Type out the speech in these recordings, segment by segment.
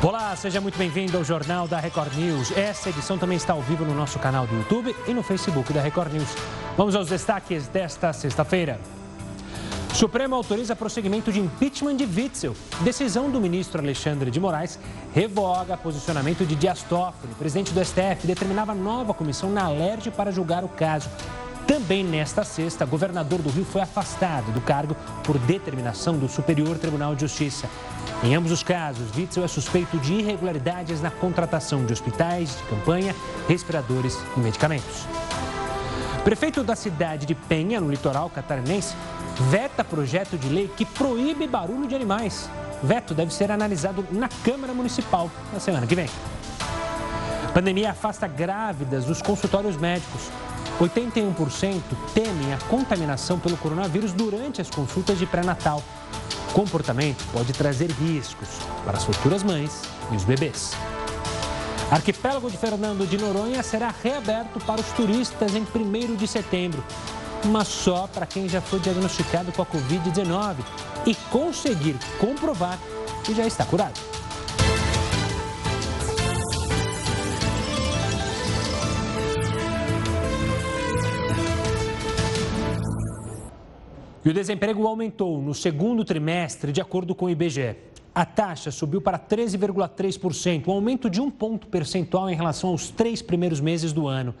Olá, seja muito bem-vindo ao Jornal da Record News. Essa edição também está ao vivo no nosso canal do YouTube e no Facebook da Record News. Vamos aos destaques desta sexta-feira. Supremo autoriza prosseguimento de impeachment de Witzel. Decisão do ministro Alexandre de Moraes revoga posicionamento de Dias Toffoli. Presidente do STF determinava nova comissão na LERJ para julgar o caso. Também nesta sexta, governador do Rio foi afastado do cargo por determinação do Superior Tribunal de Justiça. Em ambos os casos, Witzel é suspeito de irregularidades na contratação de hospitais, de campanha, respiradores e medicamentos. Prefeito da cidade de Penha, no litoral catarinense, veta projeto de lei que proíbe barulho de animais. Veto deve ser analisado na Câmara Municipal na semana que vem. Pandemia afasta grávidas dos consultórios médicos. 81% temem a contaminação pelo coronavírus durante as consultas de pré-natal. O comportamento pode trazer riscos para as futuras mães e os bebês. Arquipélago de Fernando de Noronha será reaberto para os turistas em 1 de setembro, mas só para quem já foi diagnosticado com a Covid-19 e conseguir comprovar que já está curado. E o desemprego aumentou no segundo trimestre, de acordo com o IBGE. A taxa subiu para 13,3%, um aumento de um ponto percentual em relação aos três primeiros meses do ano.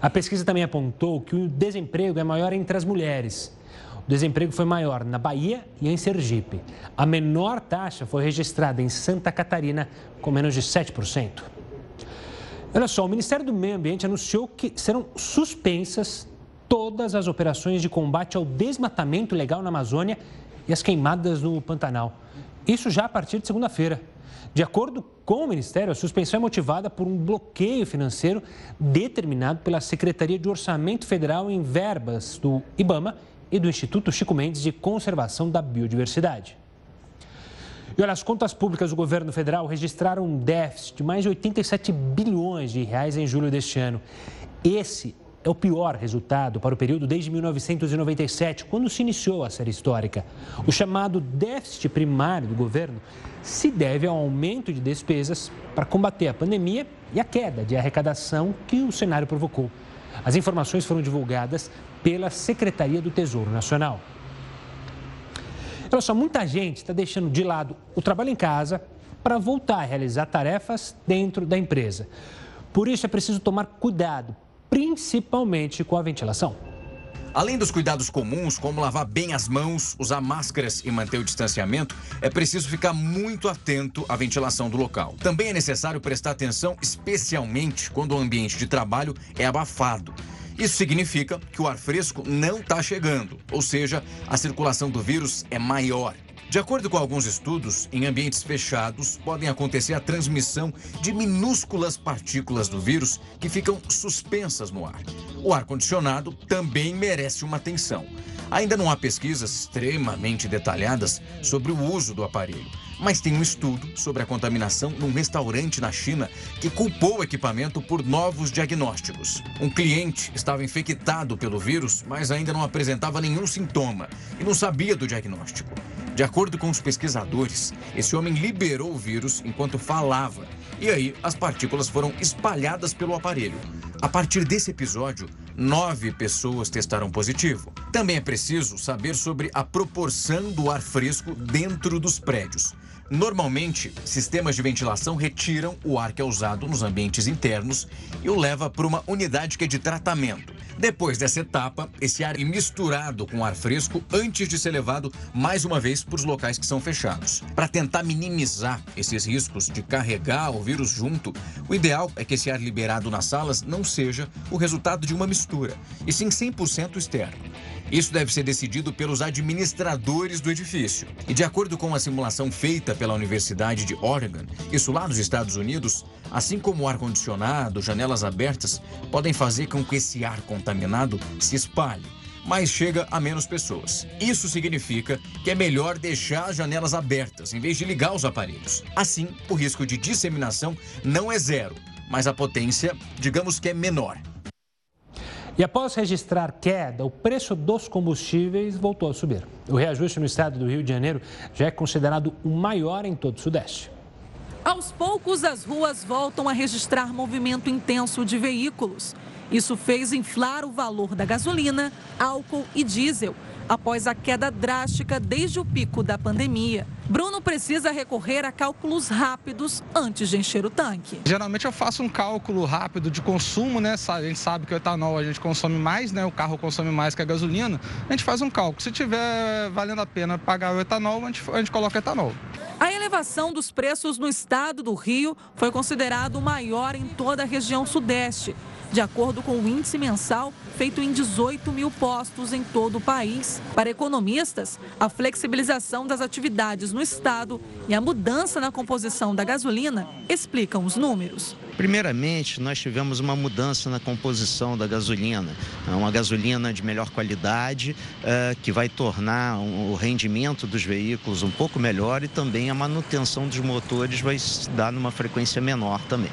A pesquisa também apontou que o desemprego é maior entre as mulheres. O desemprego foi maior na Bahia e em Sergipe. A menor taxa foi registrada em Santa Catarina, com menos de 7%. Olha só, o Ministério do Meio Ambiente anunciou que serão suspensas todas as operações de combate ao desmatamento ilegal na Amazônia e as queimadas no Pantanal. Isso já a partir de segunda-feira. De acordo com o Ministério, a suspensão é motivada por um bloqueio financeiro determinado pela Secretaria de Orçamento Federal em verbas do IBAMA e do Instituto Chico Mendes de Conservação da Biodiversidade. E olha, as contas públicas do governo federal registraram um déficit de mais de 87 bilhões de reais em julho deste ano. Esse é o pior resultado para o período desde 1997, quando se iniciou a série histórica. O chamado déficit primário do governo se deve ao aumento de despesas para combater a pandemia e a queda de arrecadação que o cenário provocou. As informações foram divulgadas pela Secretaria do Tesouro Nacional. Olha só, muita gente está deixando de lado o trabalho em casa para voltar a realizar tarefas dentro da empresa. Por isso é preciso tomar cuidado principalmente com a ventilação. Além dos cuidados comuns, como lavar bem as mãos, usar máscaras e manter o distanciamento, é preciso ficar muito atento à ventilação do local. Também é necessário prestar atenção, especialmente quando o ambiente de trabalho é abafado. Isso significa que o ar fresco não está chegando, ou seja, a circulação do vírus é maior. De acordo com alguns estudos, em ambientes fechados podem acontecer a transmissão de minúsculas partículas do vírus que ficam suspensas no ar. O ar-condicionado também merece uma atenção. Ainda não há pesquisas extremamente detalhadas sobre o uso do aparelho, mas tem um estudo sobre a contaminação num restaurante na China que culpou o equipamento por novos diagnósticos. Um cliente estava infectado pelo vírus, mas ainda não apresentava nenhum sintoma e não sabia do diagnóstico. De acordo com os pesquisadores, esse homem liberou o vírus enquanto falava. E aí, as partículas foram espalhadas pelo aparelho. A partir desse episódio, nove pessoas testaram positivo. Também é preciso saber sobre a proporção do ar fresco dentro dos prédios. Normalmente, sistemas de ventilação retiram o ar que é usado nos ambientes internos e o leva para uma unidade que é de tratamento. Depois dessa etapa, esse ar é misturado com ar fresco antes de ser levado mais uma vez para os locais que são fechados. Para tentar minimizar esses riscos de carregar o vírus junto, o ideal é que esse ar liberado nas salas não seja o resultado de uma mistura, e sim 100% externo. Isso deve ser decidido pelos administradores do edifício. E de acordo com a simulação feita pela Universidade de Oregon, isso lá nos Estados Unidos, assim como o ar-condicionado, janelas abertas, podem fazer com que esse ar contaminado se espalhe mas chega a menos pessoas. Isso significa que é melhor deixar as janelas abertas em vez de ligar os aparelhos. Assim, o risco de disseminação não é zero, mas a potência, digamos que é menor. E após registrar queda, o preço dos combustíveis voltou a subir. O reajuste no estado do Rio de Janeiro já é considerado o maior em todo o Sudeste. Aos poucos, as ruas voltam a registrar movimento intenso de veículos. Isso fez inflar o valor da gasolina, álcool e diesel após a queda drástica desde o pico da pandemia. Bruno precisa recorrer a cálculos rápidos antes de encher o tanque. Geralmente eu faço um cálculo rápido de consumo, né? A gente sabe que o etanol a gente consome mais, né? O carro consome mais que a gasolina. A gente faz um cálculo. Se tiver valendo a pena pagar o etanol, a gente, a gente coloca etanol. A elevação dos preços no estado do Rio foi considerado o maior em toda a região sudeste de acordo com o índice mensal feito em 18 mil postos em todo o país. Para economistas, a flexibilização das atividades no estado e a mudança na composição da gasolina explicam os números. Primeiramente, nós tivemos uma mudança na composição da gasolina, é uma gasolina de melhor qualidade, é, que vai tornar o rendimento dos veículos um pouco melhor e também a manutenção dos motores vai se dar numa frequência menor também.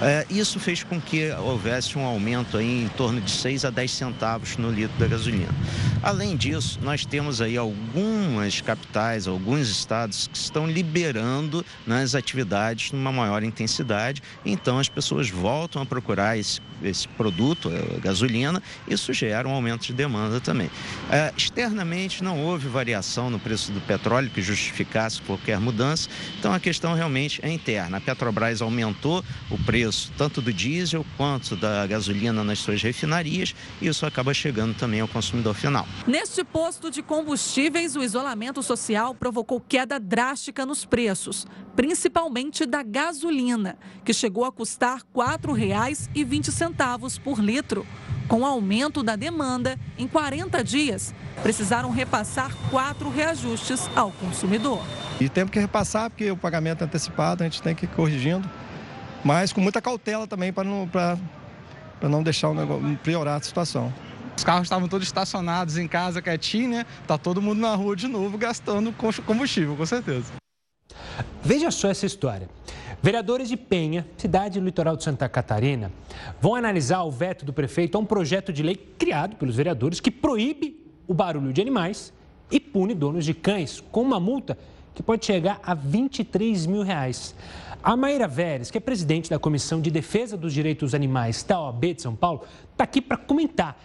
É, isso fez com que houvesse um aumento aí em torno de 6 a 10 centavos no litro da gasolina. Além disso, nós temos aí algumas capitais, alguns estados que estão liberando nas atividades numa maior intensidade, então as pessoas voltam a procurar esse, esse produto, a gasolina, isso gera um aumento de demanda também. É, externamente, não houve variação no preço do petróleo que justificasse qualquer mudança, então a questão realmente é interna. A Petrobras aumentou o preço tanto do diesel quanto da gasolina nas suas refinarias e isso acaba chegando também ao consumidor final. Neste posto de combustíveis, o isolamento social provocou queda drástica nos preços, principalmente da gasolina, que chegou a custar custar R$ 4,20 por litro. Com o aumento da demanda, em 40 dias, precisaram repassar quatro reajustes ao consumidor. E temos que repassar, porque o pagamento é antecipado, a gente tem que ir corrigindo, mas com muita cautela também para não, não deixar o negócio, piorar a situação. Os carros estavam todos estacionados em casa, quietinho, né? Tá todo mundo na rua de novo gastando combustível, com certeza. Veja só essa história. Vereadores de Penha, cidade litoral de Santa Catarina, vão analisar o veto do prefeito a um projeto de lei criado pelos vereadores que proíbe o barulho de animais e pune donos de cães com uma multa que pode chegar a 23 mil reais. A Maíra Veres, que é presidente da Comissão de Defesa dos Direitos Animais da OAB de São Paulo, está aqui para comentar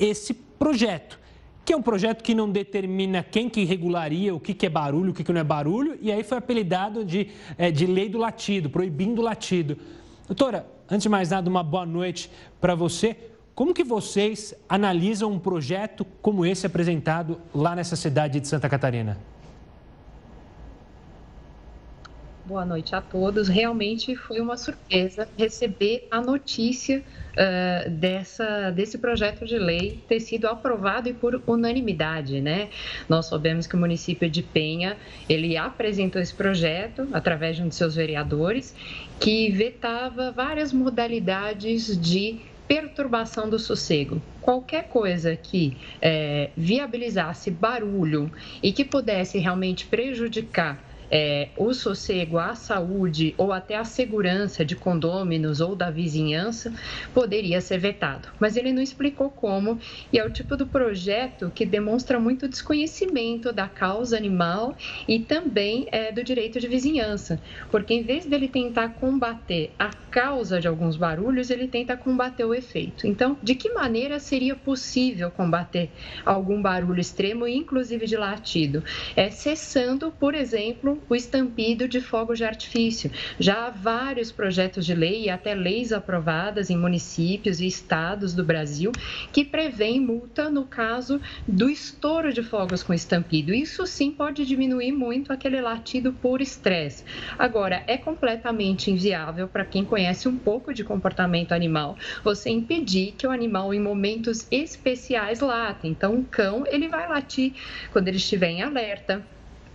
esse projeto que é um projeto que não determina quem que regularia o que, que é barulho, o que, que não é barulho, e aí foi apelidado de, é, de lei do latido, proibindo o latido. Doutora, antes de mais nada, uma boa noite para você. Como que vocês analisam um projeto como esse apresentado lá nessa cidade de Santa Catarina? Boa noite a todos. Realmente foi uma surpresa receber a notícia uh, dessa, desse projeto de lei ter sido aprovado e por unanimidade, né? Nós sabemos que o município de Penha, ele apresentou esse projeto através de um de seus vereadores, que vetava várias modalidades de perturbação do sossego. Qualquer coisa que é, viabilizasse barulho e que pudesse realmente prejudicar é, o sossego, a saúde ou até a segurança de condôminos ou da vizinhança poderia ser vetado. Mas ele não explicou como, e é o tipo do projeto que demonstra muito desconhecimento da causa animal e também é, do direito de vizinhança, porque em vez dele tentar combater a causa de alguns barulhos, ele tenta combater o efeito. Então, de que maneira seria possível combater algum barulho extremo, inclusive de latido? É cessando, por exemplo, o estampido de fogos de artifício. Já há vários projetos de lei e até leis aprovadas em municípios e estados do Brasil que prevêem multa no caso do estouro de fogos com estampido. Isso sim pode diminuir muito aquele latido por estresse. Agora, é completamente inviável para quem conhece um pouco de comportamento animal você impedir que o animal em momentos especiais lata. Então, um cão, ele vai latir quando ele estiver em alerta,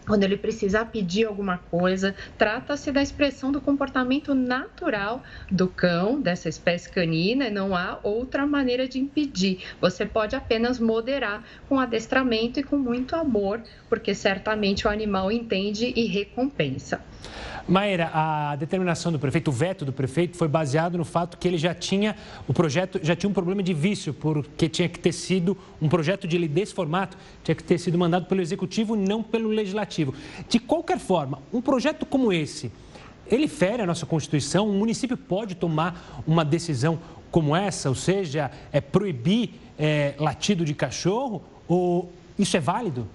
quando ele precisar pedir alguma coisa, trata-se da expressão do comportamento natural do cão, dessa espécie canina, e não há outra maneira de impedir. Você pode apenas moderar com adestramento e com muito amor, porque certamente o animal entende e recompensa. Maíra, a determinação do prefeito, o veto do prefeito, foi baseado no fato que ele já tinha, o projeto já tinha um problema de vício, porque tinha que ter sido um projeto de desse formato, tinha que ter sido mandado pelo executivo, não pelo legislativo. De qualquer forma, um projeto como esse, ele fere a nossa Constituição? O município pode tomar uma decisão como essa, ou seja, é proibir é, latido de cachorro? Ou isso é válido?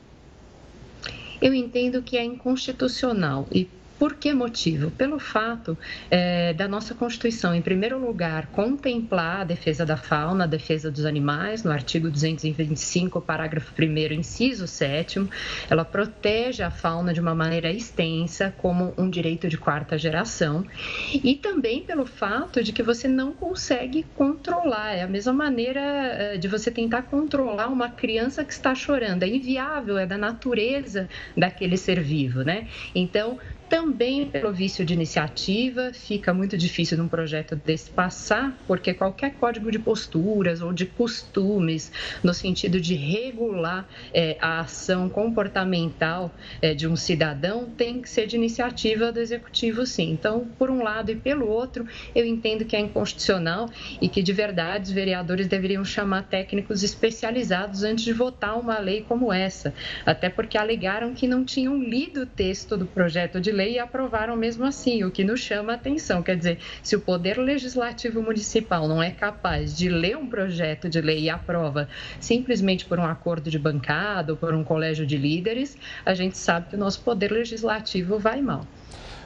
Eu entendo que é inconstitucional e por que motivo? Pelo fato é, da nossa Constituição, em primeiro lugar, contemplar a defesa da fauna, a defesa dos animais, no artigo 225, parágrafo 1, inciso 7, ela protege a fauna de uma maneira extensa, como um direito de quarta geração, e também pelo fato de que você não consegue controlar, é a mesma maneira é, de você tentar controlar uma criança que está chorando, é inviável, é da natureza daquele ser vivo, né? Então, também pelo vício de iniciativa, fica muito difícil num projeto desse passar, porque qualquer código de posturas ou de costumes, no sentido de regular é, a ação comportamental é, de um cidadão, tem que ser de iniciativa do executivo, sim. Então, por um lado e pelo outro, eu entendo que é inconstitucional e que, de verdade, os vereadores deveriam chamar técnicos especializados antes de votar uma lei como essa, até porque alegaram que não tinham lido o texto do projeto de lei e aprovaram mesmo assim, o que nos chama a atenção. Quer dizer, se o Poder Legislativo Municipal não é capaz de ler um projeto de lei e aprova simplesmente por um acordo de bancada ou por um colégio de líderes, a gente sabe que o nosso Poder Legislativo vai mal.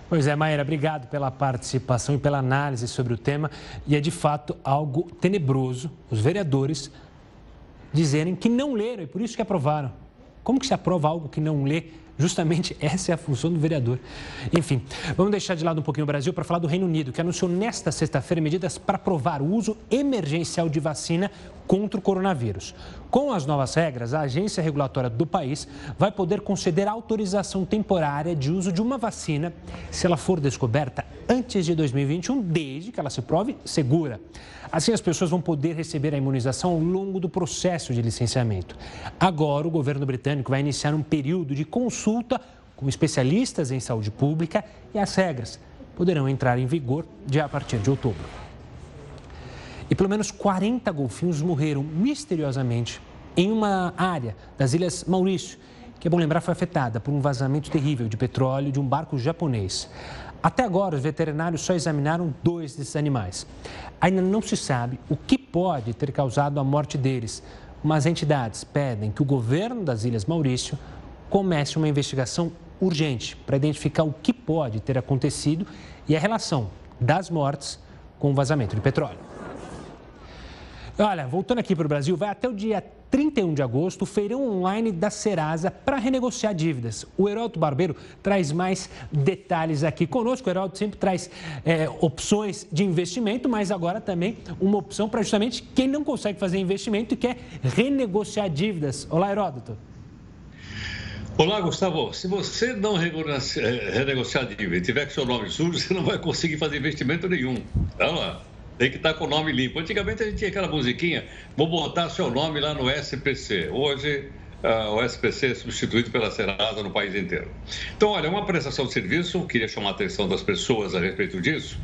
Pois é, Maíra, obrigado pela participação e pela análise sobre o tema. E é de fato algo tenebroso os vereadores dizerem que não leram e por isso que aprovaram. Como que se aprova algo que não lê? Justamente essa é a função do vereador. Enfim, vamos deixar de lado um pouquinho o Brasil para falar do Reino Unido, que anunciou nesta sexta-feira medidas para aprovar o uso emergencial de vacina contra o coronavírus. Com as novas regras, a agência regulatória do país vai poder conceder autorização temporária de uso de uma vacina se ela for descoberta antes de 2021, desde que ela se prove segura. Assim, as pessoas vão poder receber a imunização ao longo do processo de licenciamento. Agora, o governo britânico vai iniciar um período de consulta com especialistas em saúde pública e as regras poderão entrar em vigor já a partir de outubro. E pelo menos 40 golfinhos morreram misteriosamente em uma área das Ilhas Maurício, que é bom lembrar foi afetada por um vazamento terrível de petróleo de um barco japonês. Até agora, os veterinários só examinaram dois desses animais. Ainda não se sabe o que pode ter causado a morte deles, mas entidades pedem que o governo das Ilhas Maurício comece uma investigação urgente para identificar o que pode ter acontecido e a relação das mortes com o vazamento de petróleo. Olha, voltando aqui para o Brasil, vai até o dia 31 de agosto, o feirão online da Serasa para renegociar dívidas. O Heródoto Barbeiro traz mais detalhes aqui conosco. O Heródoto sempre traz é, opções de investimento, mas agora também uma opção para justamente quem não consegue fazer investimento e quer renegociar dívidas. Olá, Heródoto. Olá, Gustavo. Se você não renegociar dívida e tiver com seu nome sujo, você não vai conseguir fazer investimento nenhum. Vamos lá. Tem que estar com o nome limpo. Antigamente a gente tinha aquela musiquinha, vou botar seu nome lá no SPC. Hoje uh, o SPC é substituído pela Serasa no país inteiro. Então, olha, uma prestação de serviço, queria chamar a atenção das pessoas a respeito disso.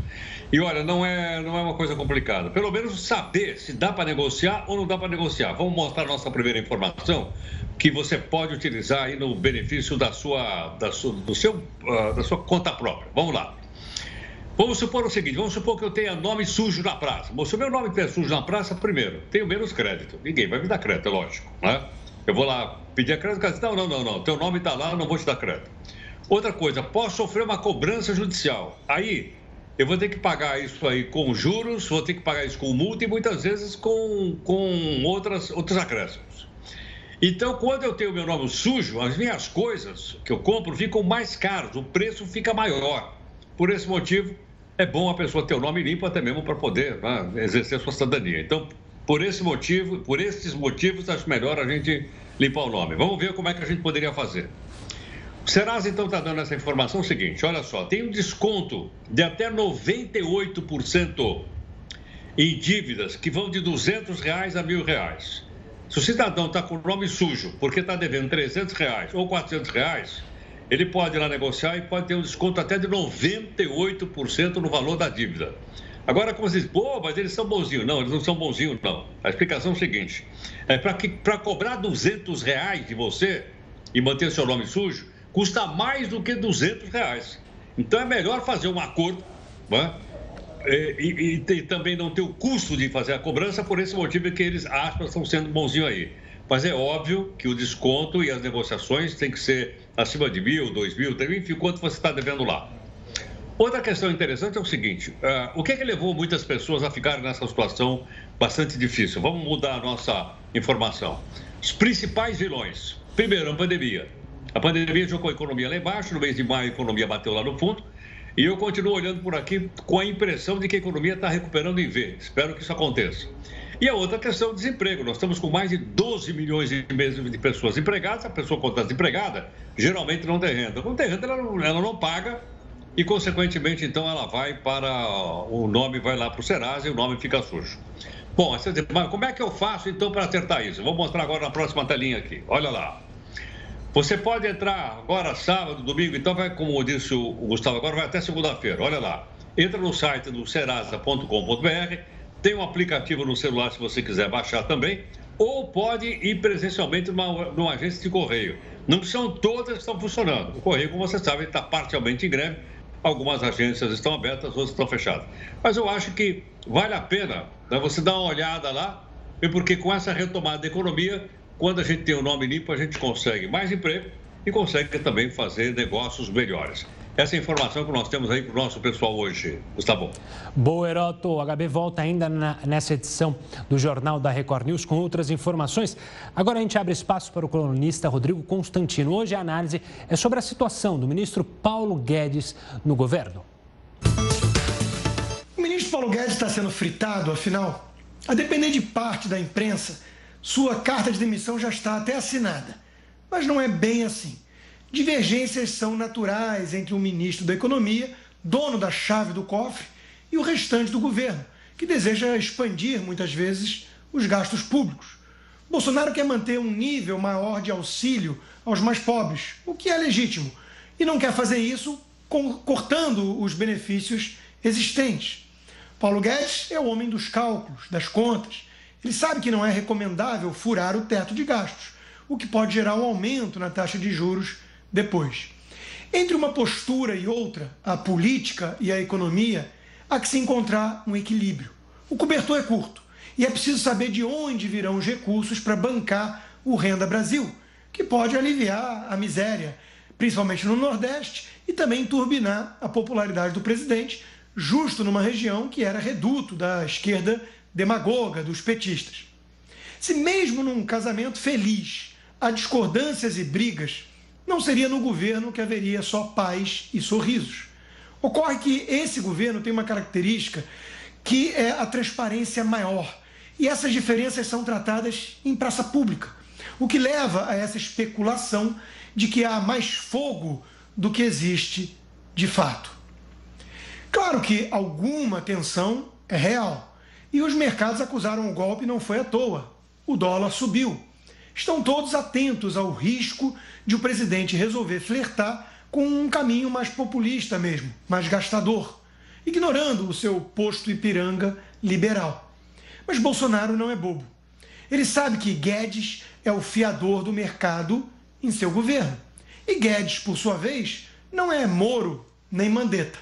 E olha, não é, não é uma coisa complicada. Pelo menos saber se dá para negociar ou não dá para negociar. Vamos mostrar nossa primeira informação que você pode utilizar aí no benefício da sua, da sua, do seu, uh, da sua conta própria. Vamos lá. Vamos supor o seguinte: vamos supor que eu tenha nome sujo na praça. Bom, se o meu nome estiver sujo na praça, primeiro, tenho menos crédito. Ninguém vai me dar crédito, é lógico. Né? Eu vou lá pedir crédito, diz, não, não, não, não, teu nome está lá, não vou te dar crédito. Outra coisa, posso sofrer uma cobrança judicial. Aí, eu vou ter que pagar isso aí com juros, vou ter que pagar isso com multa e muitas vezes com, com outras, outros acréscimos. Então, quando eu tenho meu nome sujo, as minhas coisas que eu compro ficam mais caras, o preço fica maior. Por esse motivo, é bom a pessoa ter o nome limpo até mesmo para poder né, exercer sua cidadania. Então, por esse motivo, por esses motivos, acho melhor a gente limpar o nome. Vamos ver como é que a gente poderia fazer. O Serasa, então, está dando essa informação seguinte: olha só, tem um desconto de até 98% em dívidas que vão de 200 reais a mil reais. Se o cidadão está com o nome sujo porque está devendo 300 reais ou 400 reais, ele pode ir lá negociar e pode ter um desconto até de 98% no valor da dívida. Agora, como vocês pô, mas eles são bonzinhos. Não, eles não são bonzinhos, não. A explicação é a seguinte: é para cobrar 200 reais de você e manter seu nome sujo, custa mais do que 200 reais. Então é melhor fazer um acordo né? e, e, e, também não ter o custo de fazer a cobrança, por esse motivo é que eles, aspas, estão sendo bonzinhos aí. Mas é óbvio que o desconto e as negociações têm que ser acima de mil, dois mil, três enfim, quanto você está devendo lá. Outra questão interessante é o seguinte: uh, o que é que levou muitas pessoas a ficarem nessa situação bastante difícil? Vamos mudar a nossa informação. Os principais vilões. Primeiro, a pandemia. A pandemia jogou a economia lá embaixo, no mês de maio a economia bateu lá no fundo. E eu continuo olhando por aqui com a impressão de que a economia está recuperando em V. Espero que isso aconteça. E a outra questão do desemprego. Nós estamos com mais de 12 milhões de pessoas empregadas. A pessoa, quando está desempregada, geralmente não tem renda. Não tem renda, ela não, ela não paga e, consequentemente, então ela vai para. O nome vai lá para o Serasa e o nome fica sujo. Bom, mas como é que eu faço então para acertar isso? Vou mostrar agora na próxima telinha aqui. Olha lá. Você pode entrar agora, sábado, domingo, então vai, como disse o Gustavo, agora vai até segunda-feira. Olha lá. Entra no site do serasa.com.br, tem um aplicativo no celular se você quiser baixar também, ou pode ir presencialmente numa, numa agência de correio. Não são todas que estão funcionando. O correio, como você sabe, está parcialmente em greve Algumas agências estão abertas, outras estão fechadas. Mas eu acho que vale a pena né, você dar uma olhada lá, porque com essa retomada da economia, quando a gente tem o nome limpo, a gente consegue mais emprego e consegue também fazer negócios melhores. Essa é a informação que nós temos aí para o nosso pessoal hoje, Gustavo. Boa, Heroto. O HB volta ainda na, nessa edição do Jornal da Record News com outras informações. Agora a gente abre espaço para o colunista Rodrigo Constantino. Hoje a análise é sobre a situação do ministro Paulo Guedes no governo. O ministro Paulo Guedes está sendo fritado, afinal, a depender de parte da imprensa, sua carta de demissão já está até assinada. Mas não é bem assim. Divergências são naturais entre o ministro da Economia, dono da chave do cofre, e o restante do governo, que deseja expandir muitas vezes os gastos públicos. Bolsonaro quer manter um nível maior de auxílio aos mais pobres, o que é legítimo, e não quer fazer isso cortando os benefícios existentes. Paulo Guedes é o homem dos cálculos, das contas. Ele sabe que não é recomendável furar o teto de gastos, o que pode gerar um aumento na taxa de juros depois. Entre uma postura e outra, a política e a economia, há que se encontrar um equilíbrio. O cobertor é curto e é preciso saber de onde virão os recursos para bancar o Renda Brasil, que pode aliviar a miséria, principalmente no Nordeste, e também turbinar a popularidade do presidente, justo numa região que era reduto da esquerda demagoga dos petistas. Se mesmo num casamento feliz há discordâncias e brigas, não seria no governo que haveria só paz e sorrisos. Ocorre que esse governo tem uma característica que é a transparência maior. E essas diferenças são tratadas em praça pública, o que leva a essa especulação de que há mais fogo do que existe de fato. Claro que alguma tensão é real. E os mercados acusaram o golpe não foi à toa. O dólar subiu estão todos atentos ao risco de o presidente resolver flertar com um caminho mais populista mesmo, mais gastador, ignorando o seu posto Ipiranga liberal. Mas Bolsonaro não é bobo. Ele sabe que Guedes é o fiador do mercado em seu governo. E Guedes, por sua vez, não é Moro nem Mandetta.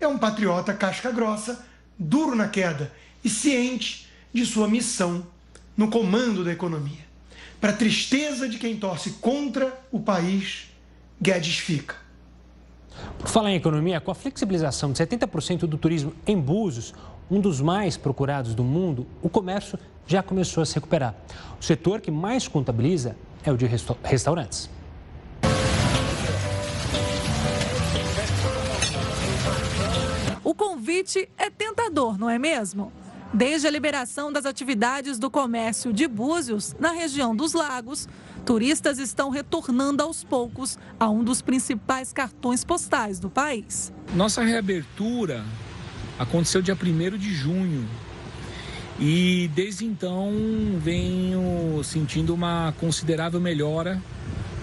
É um patriota casca grossa, duro na queda e ciente de sua missão no comando da economia. Para tristeza de quem torce contra o país, Guedes fica. Por falar em economia, com a flexibilização de 70% do turismo em Búzios, um dos mais procurados do mundo, o comércio já começou a se recuperar. O setor que mais contabiliza é o de restaurantes. O convite é tentador, não é mesmo? Desde a liberação das atividades do comércio de Búzios, na região dos lagos, turistas estão retornando aos poucos a um dos principais cartões postais do país. Nossa reabertura aconteceu dia 1 de junho. E desde então venho sentindo uma considerável melhora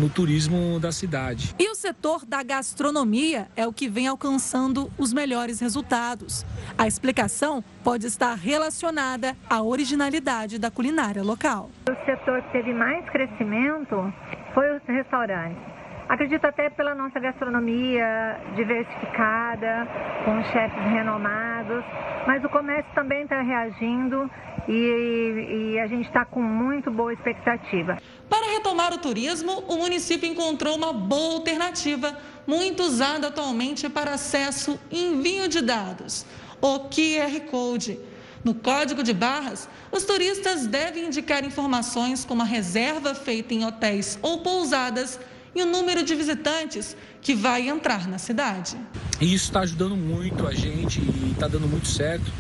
no turismo da cidade. E o setor da gastronomia é o que vem alcançando os melhores resultados. A explicação pode estar relacionada à originalidade da culinária local. O setor que teve mais crescimento foi os restaurantes. Acredito até pela nossa gastronomia diversificada, com chefes renomados, mas o comércio também está reagindo e, e a gente está com muito boa expectativa. Para retomar o turismo, o município encontrou uma boa alternativa, muito usada atualmente para acesso e envio de dados: o QR Code. No código de barras, os turistas devem indicar informações como a reserva feita em hotéis ou pousadas e o número de visitantes que vai entrar na cidade. Isso está ajudando muito a gente e está dando muito certo.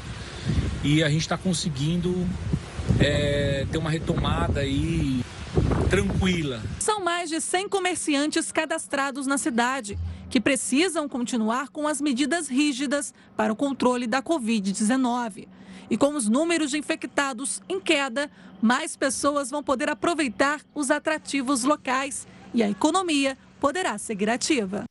E a gente está conseguindo é, ter uma retomada aí tranquila. São mais de 100 comerciantes cadastrados na cidade que precisam continuar com as medidas rígidas para o controle da Covid-19. E com os números de infectados em queda, mais pessoas vão poder aproveitar os atrativos locais e a economia poderá seguir ativa.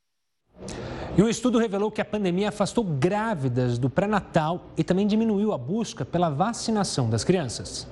E um estudo revelou que a pandemia afastou grávidas do pré-natal e também diminuiu a busca pela vacinação das crianças.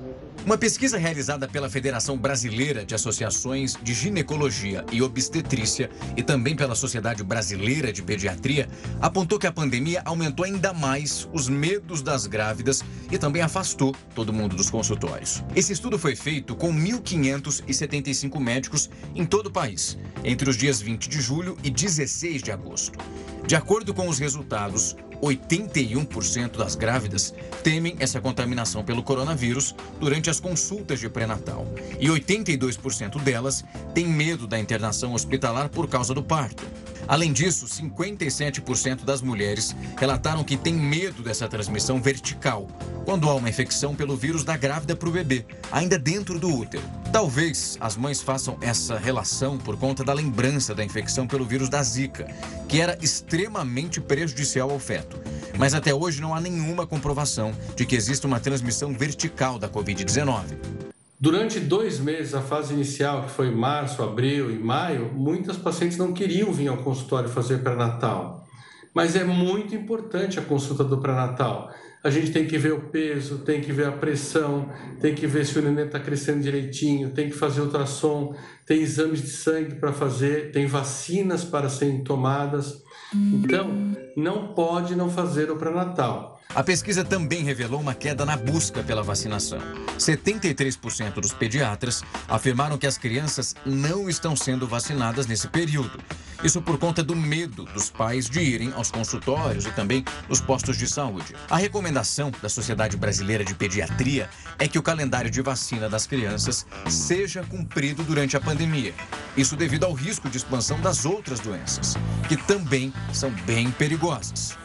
Uma pesquisa realizada pela Federação Brasileira de Associações de Ginecologia e Obstetrícia e também pela Sociedade Brasileira de Pediatria apontou que a pandemia aumentou ainda mais os medos das grávidas e também afastou todo mundo dos consultórios. Esse estudo foi feito com 1.575 médicos em todo o país, entre os dias 20 de julho e 16 de agosto. De acordo com os resultados, 81% das grávidas temem essa contaminação pelo coronavírus durante as consultas de pré-natal. E 82% delas têm medo da internação hospitalar por causa do parto. Além disso, 57% das mulheres relataram que têm medo dessa transmissão vertical, quando há uma infecção pelo vírus da grávida para o bebê, ainda dentro do útero. Talvez as mães façam essa relação por conta da lembrança da infecção pelo vírus da Zika, que era extremamente prejudicial ao feto. Mas até hoje não há nenhuma comprovação de que exista uma transmissão vertical da Covid-19. Durante dois meses, a fase inicial, que foi março, abril e maio, muitas pacientes não queriam vir ao consultório fazer pré-natal. Mas é muito importante a consulta do pré-natal. A gente tem que ver o peso, tem que ver a pressão, tem que ver se o neném está crescendo direitinho, tem que fazer ultrassom, tem exames de sangue para fazer, tem vacinas para serem tomadas. Então, não pode não fazer o pré-natal. A pesquisa também revelou uma queda na busca pela vacinação. 73% dos pediatras afirmaram que as crianças não estão sendo vacinadas nesse período. Isso por conta do medo dos pais de irem aos consultórios e também nos postos de saúde. A recomendação da Sociedade Brasileira de Pediatria é que o calendário de vacina das crianças seja cumprido durante a pandemia. Isso devido ao risco de expansão das outras doenças, que também são bem perigosas.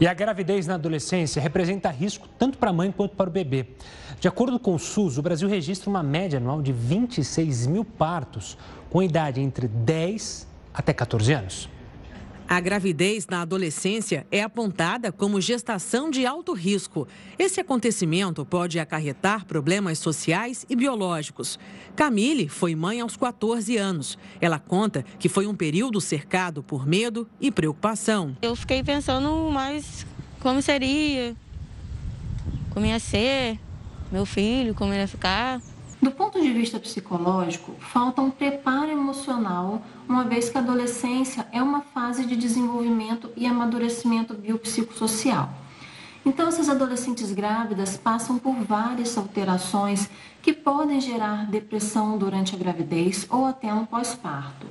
E a gravidez na adolescência representa risco tanto para a mãe quanto para o bebê. De acordo com o SUS, o Brasil registra uma média anual de 26 mil partos com idade entre 10 até 14 anos. A gravidez na adolescência é apontada como gestação de alto risco. Esse acontecimento pode acarretar problemas sociais e biológicos. Camille foi mãe aos 14 anos. Ela conta que foi um período cercado por medo e preocupação. Eu fiquei pensando mais como seria, como ia ser meu filho, como ia ficar. Do ponto de vista psicológico, falta um preparo emocional, uma vez que a adolescência é uma fase de desenvolvimento e amadurecimento biopsicossocial. Então, essas adolescentes grávidas passam por várias alterações que podem gerar depressão durante a gravidez ou até no pós-parto.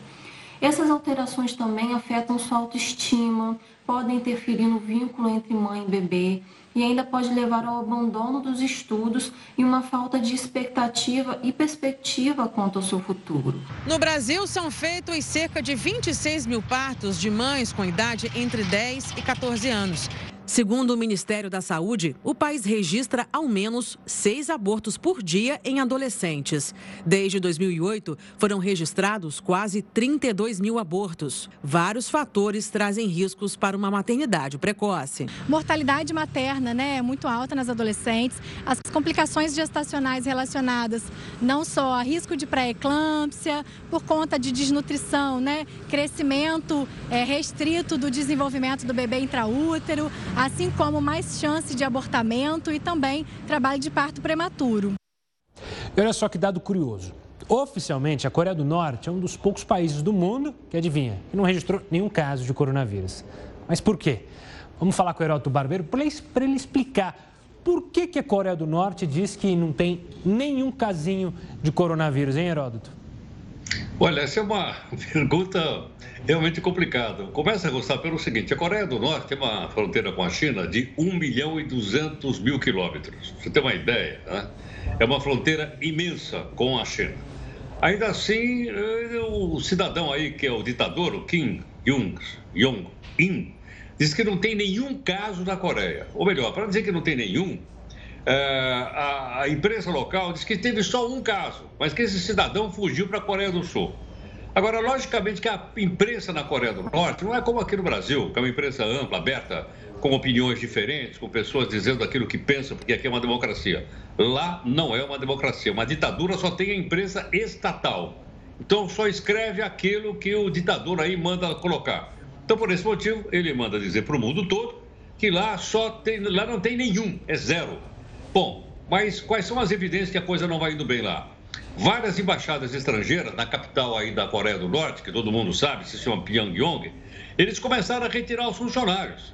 Essas alterações também afetam sua autoestima, podem interferir no vínculo entre mãe e bebê e ainda pode levar ao abandono dos estudos e uma falta de expectativa e perspectiva quanto ao seu futuro. No Brasil, são feitos cerca de 26 mil partos de mães com idade entre 10 e 14 anos. Segundo o Ministério da Saúde, o país registra ao menos seis abortos por dia em adolescentes. Desde 2008, foram registrados quase 32 mil abortos. Vários fatores trazem riscos para uma maternidade precoce. Mortalidade materna né, é muito alta nas adolescentes. As complicações gestacionais relacionadas não só a risco de pré-eclâmpsia, por conta de desnutrição, né, crescimento é, restrito do desenvolvimento do bebê intraútero assim como mais chance de abortamento e também trabalho de parto prematuro. E olha só que dado curioso. Oficialmente, a Coreia do Norte é um dos poucos países do mundo que, adivinha, que não registrou nenhum caso de coronavírus. Mas por quê? Vamos falar com o Heródoto Barbeiro para ele explicar por que, que a Coreia do Norte diz que não tem nenhum casinho de coronavírus, hein, Heródoto? Olha, essa é uma pergunta realmente complicada. Começa a gostar pelo seguinte: a Coreia do Norte tem uma fronteira com a China de 1 milhão e 200 mil quilômetros. Você tem uma ideia, né? É uma fronteira imensa com a China. Ainda assim, eh, o cidadão aí, que é o ditador, o Kim Jong-un, diz que não tem nenhum caso na Coreia. Ou melhor, para dizer que não tem nenhum, a, a imprensa local diz que teve só um caso, mas que esse cidadão fugiu para a Coreia do Sul. Agora, logicamente que a imprensa na Coreia do Norte não é como aqui no Brasil, que é uma imprensa ampla, aberta, com opiniões diferentes, com pessoas dizendo aquilo que pensam, porque aqui é uma democracia. Lá não é uma democracia. Uma ditadura só tem a imprensa estatal. Então só escreve aquilo que o ditador aí manda colocar. Então, por esse motivo, ele manda dizer para o mundo todo que lá só tem, lá não tem nenhum, é zero. Bom, mas quais são as evidências que a coisa não vai indo bem lá? Várias embaixadas estrangeiras, na capital aí da Coreia do Norte, que todo mundo sabe, se chama Pyongyang, eles começaram a retirar os funcionários.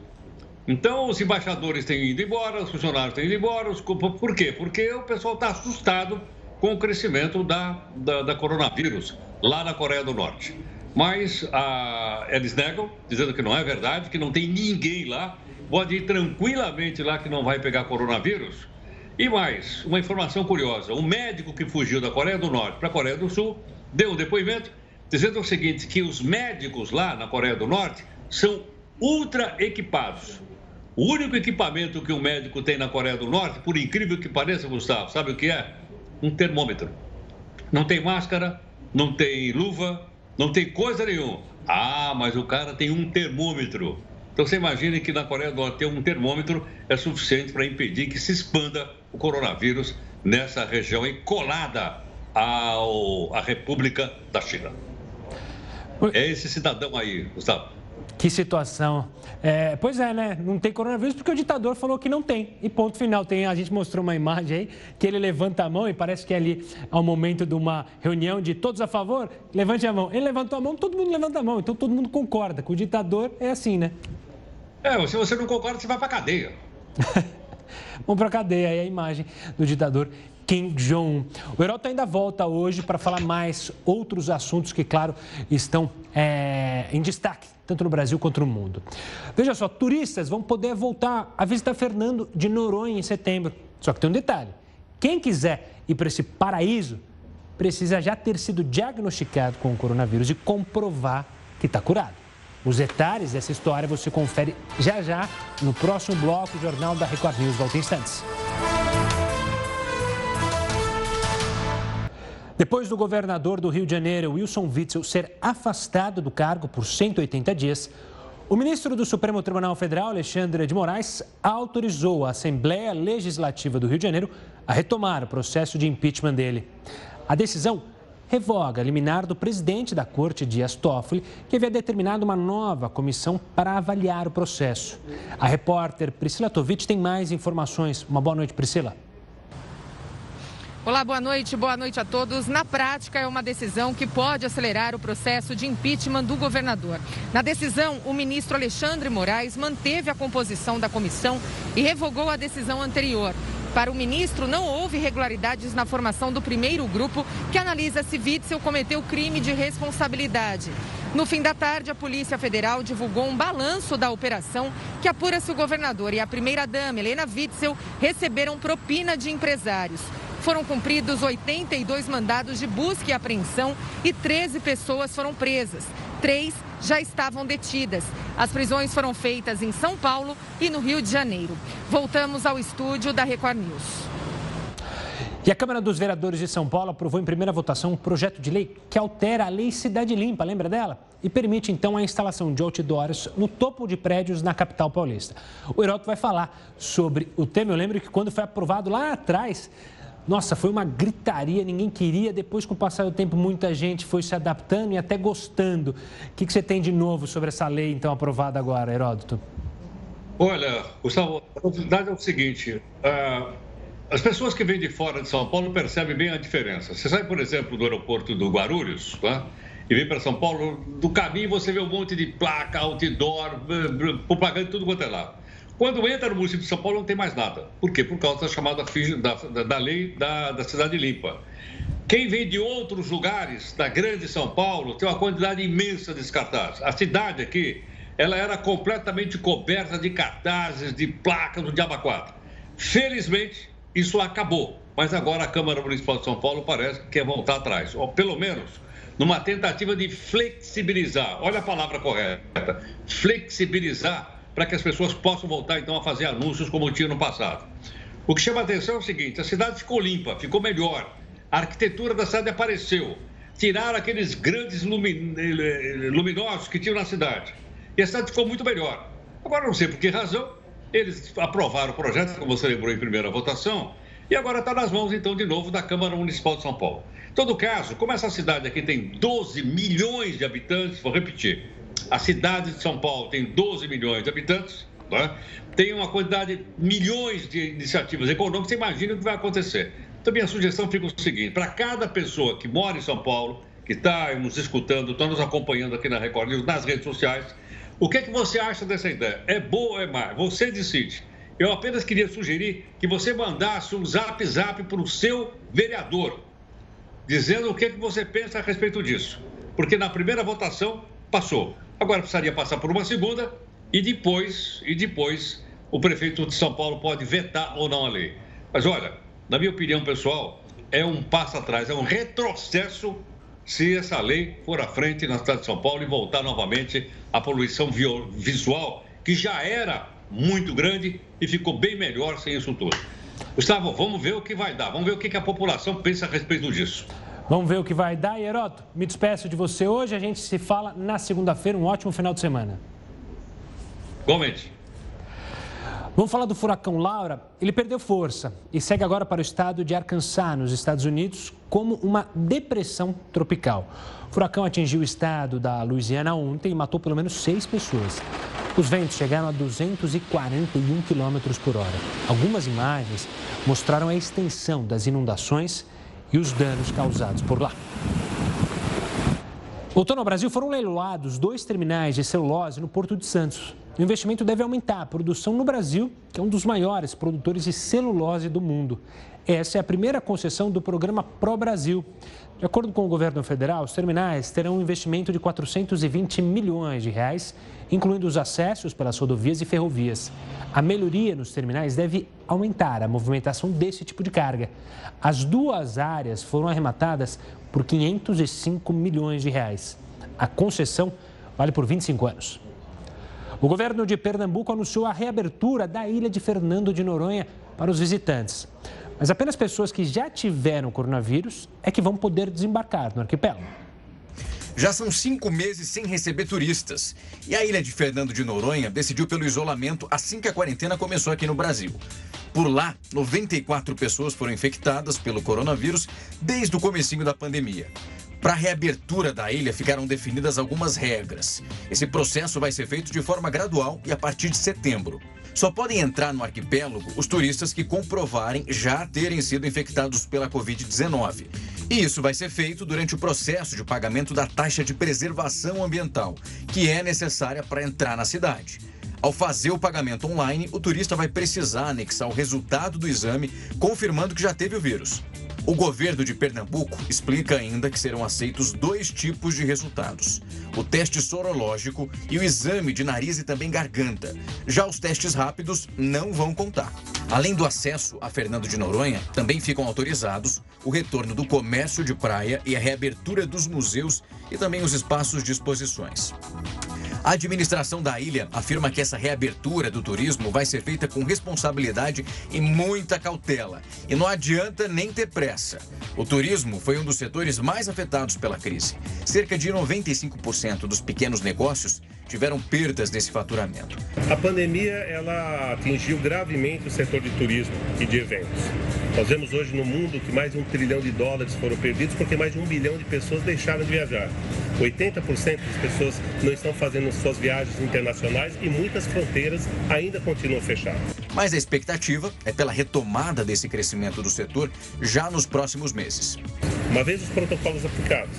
Então, os embaixadores têm ido embora, os funcionários têm ido embora. Os... Por quê? Porque o pessoal está assustado com o crescimento da, da, da, coronavírus lá na Coreia do Norte. Mas a, eles negam, dizendo que não é verdade, que não tem ninguém lá. Pode ir tranquilamente lá que não vai pegar coronavírus. E mais, uma informação curiosa: o médico que fugiu da Coreia do Norte para a Coreia do Sul deu um depoimento dizendo o seguinte: que os médicos lá na Coreia do Norte são ultra equipados. O único equipamento que um médico tem na Coreia do Norte, por incrível que pareça, Gustavo, sabe o que é? Um termômetro. Não tem máscara, não tem luva, não tem coisa nenhuma. Ah, mas o cara tem um termômetro. Então você imagina que na Coreia do Norte ter um termômetro é suficiente para impedir que se expanda o coronavírus nessa região e colada ao, à República da China. É esse cidadão aí, Gustavo. Que situação. É, pois é, né? Não tem coronavírus porque o ditador falou que não tem. E ponto final. Tem, a gente mostrou uma imagem aí que ele levanta a mão e parece que é ali ao momento de uma reunião de todos a favor, levante a mão. Ele levantou a mão, todo mundo levanta a mão. Então todo mundo concorda. Com o ditador é assim, né? É, se você não concorda, você vai pra cadeia. Vamos pra cadeia. Aí a imagem do ditador Kim Jong. O Heroto ainda volta hoje para falar mais outros assuntos que, claro, estão é, em destaque, tanto no Brasil quanto no mundo. Veja só, turistas vão poder voltar a visitar Fernando de Noronha em setembro. Só que tem um detalhe: quem quiser ir para esse paraíso precisa já ter sido diagnosticado com o coronavírus e comprovar que está curado. Os detalhes dessa história você confere já já no próximo bloco do Jornal da Record News. Volta em instantes. Depois do governador do Rio de Janeiro, Wilson Witzel, ser afastado do cargo por 180 dias, o ministro do Supremo Tribunal Federal, Alexandre de Moraes, autorizou a Assembleia Legislativa do Rio de Janeiro a retomar o processo de impeachment dele. A decisão revoga a liminar do presidente da Corte, Dias Toffoli, que havia determinado uma nova comissão para avaliar o processo. A repórter Priscila Tovitch tem mais informações. Uma boa noite, Priscila. Olá, boa noite, boa noite a todos. Na prática, é uma decisão que pode acelerar o processo de impeachment do governador. Na decisão, o ministro Alexandre Moraes manteve a composição da comissão e revogou a decisão anterior. Para o ministro, não houve irregularidades na formação do primeiro grupo que analisa se Witzel cometeu crime de responsabilidade. No fim da tarde, a Polícia Federal divulgou um balanço da operação que apura se o governador e a primeira-dama, Helena Witzel, receberam propina de empresários. Foram cumpridos 82 mandados de busca e apreensão e 13 pessoas foram presas. Três já estavam detidas. As prisões foram feitas em São Paulo e no Rio de Janeiro. Voltamos ao estúdio da Record News. E a Câmara dos Vereadores de São Paulo aprovou em primeira votação um projeto de lei que altera a Lei Cidade Limpa, lembra dela? E permite então a instalação de outdoors no topo de prédios na capital paulista. O Heroto vai falar sobre o tema. Eu lembro que quando foi aprovado lá atrás, nossa, foi uma gritaria, ninguém queria. Depois, com o passar do tempo, muita gente foi se adaptando e até gostando. O que, você tem de novo sobre essa lei, então, aprovada agora, Heródoto? Olha, Gustavo, a novidade é o seguinte: uh, as pessoas que vêm de fora de São Paulo percebem bem a diferença. Você sai, por exemplo, do aeroporto do Guarulhos, tá? e vem para São Paulo, do caminho você vê um monte de placa, outdoor, propaganda, tudo quanto é lá. Quando entra no município de São Paulo, não tem mais nada. Por quê? Por causa da chamada da, da, lei da, da cidade limpa. Quem vem de outros lugares da grande São Paulo tem uma quantidade imensa de cartazes. A cidade aqui, ela era completamente coberta de cartazes, de placas do Diaba 4. Felizmente, isso acabou. Mas agora a Câmara Municipal de São Paulo parece que quer voltar atrás. Ou pelo menos numa tentativa de flexibilizar. Olha a palavra correta. Flexibilizar para que as pessoas possam voltar então a fazer anúncios como tinha no passado. O que chama a atenção é o seguinte: a cidade ficou limpa, ficou melhor a arquitetura da cidade apareceu. Tiraram aqueles grandes luminosos que tinham na cidade. E a cidade ficou muito melhor. Agora, não sei por que razão, eles aprovaram o projeto, como você lembrou em primeira votação, e agora está nas mãos, então, de novo, da Câmara Municipal de São Paulo. Em todo caso, como essa cidade aqui tem 12 milhões de habitantes, vou repetir, a cidade de São Paulo tem 12 milhões de habitantes, né? tem uma quantidade de milhões de iniciativas econômicas, você imagina o que vai acontecer. Então, minha sugestão fica o seguinte: para cada pessoa que mora em São Paulo, que está nos escutando, está nos acompanhando aqui na Record News, nas redes sociais, o que, é que você acha dessa ideia? É boa ou é má? Você decide. Eu apenas queria sugerir que você mandasse um zap zap para o seu vereador, dizendo o que, é que você pensa a respeito disso. Porque na primeira votação passou. Agora precisaria passar por uma segunda e depois, e depois o prefeito de São Paulo pode vetar ou não a lei. Mas olha, na minha opinião pessoal, é um passo atrás, é um retrocesso se essa lei for à frente na cidade de São Paulo e voltar novamente à poluição visual, que já era muito grande e ficou bem melhor sem isso tudo. Gustavo, vamos ver o que vai dar, vamos ver o que a população pensa a respeito disso. Vamos ver o que vai dar. Heroto, me despeço de você hoje. A gente se fala na segunda-feira. Um ótimo final de semana. Igualmente. Vamos falar do furacão Laura. Ele perdeu força e segue agora para o estado de Arkansas, nos Estados Unidos, como uma depressão tropical. O furacão atingiu o estado da Louisiana ontem e matou pelo menos seis pessoas. Os ventos chegaram a 241 km por hora. Algumas imagens mostraram a extensão das inundações e os danos causados por lá. Voltando ao Brasil, foram leiloados dois terminais de celulose no Porto de Santos. O investimento deve aumentar a produção no Brasil, que é um dos maiores produtores de celulose do mundo. Essa é a primeira concessão do programa Pro Brasil. De acordo com o governo federal, os terminais terão um investimento de 420 milhões de reais, incluindo os acessos pelas rodovias e ferrovias. A melhoria nos terminais deve aumentar a movimentação desse tipo de carga. As duas áreas foram arrematadas por 505 milhões de reais. A concessão vale por 25 anos. O governo de Pernambuco anunciou a reabertura da ilha de Fernando de Noronha para os visitantes. Mas apenas pessoas que já tiveram coronavírus é que vão poder desembarcar no arquipélago. Já são cinco meses sem receber turistas. E a ilha de Fernando de Noronha decidiu pelo isolamento assim que a quarentena começou aqui no Brasil. Por lá, 94 pessoas foram infectadas pelo coronavírus desde o comecinho da pandemia. Para a reabertura da ilha ficaram definidas algumas regras. Esse processo vai ser feito de forma gradual e a partir de setembro. Só podem entrar no arquipélago os turistas que comprovarem já terem sido infectados pela Covid-19. E isso vai ser feito durante o processo de pagamento da taxa de preservação ambiental, que é necessária para entrar na cidade. Ao fazer o pagamento online, o turista vai precisar anexar o resultado do exame confirmando que já teve o vírus. O governo de Pernambuco explica ainda que serão aceitos dois tipos de resultados: o teste sorológico e o exame de nariz e também garganta. Já os testes rápidos não vão contar. Além do acesso a Fernando de Noronha, também ficam autorizados o retorno do comércio de praia e a reabertura dos museus e também os espaços de exposições. A administração da ilha afirma que essa reabertura do turismo vai ser feita com responsabilidade e muita cautela. E não adianta nem ter pressa. O turismo foi um dos setores mais afetados pela crise. Cerca de 95% dos pequenos negócios tiveram perdas nesse faturamento. A pandemia ela atingiu gravemente o setor de turismo e de eventos. Nós vemos hoje no mundo que mais de um trilhão de dólares foram perdidos porque mais de um bilhão de pessoas deixaram de viajar. 80% das pessoas não estão fazendo suas viagens internacionais e muitas fronteiras ainda continuam fechadas. Mas a expectativa é pela retomada desse crescimento do setor já nos próximos meses. Uma vez os protocolos aplicados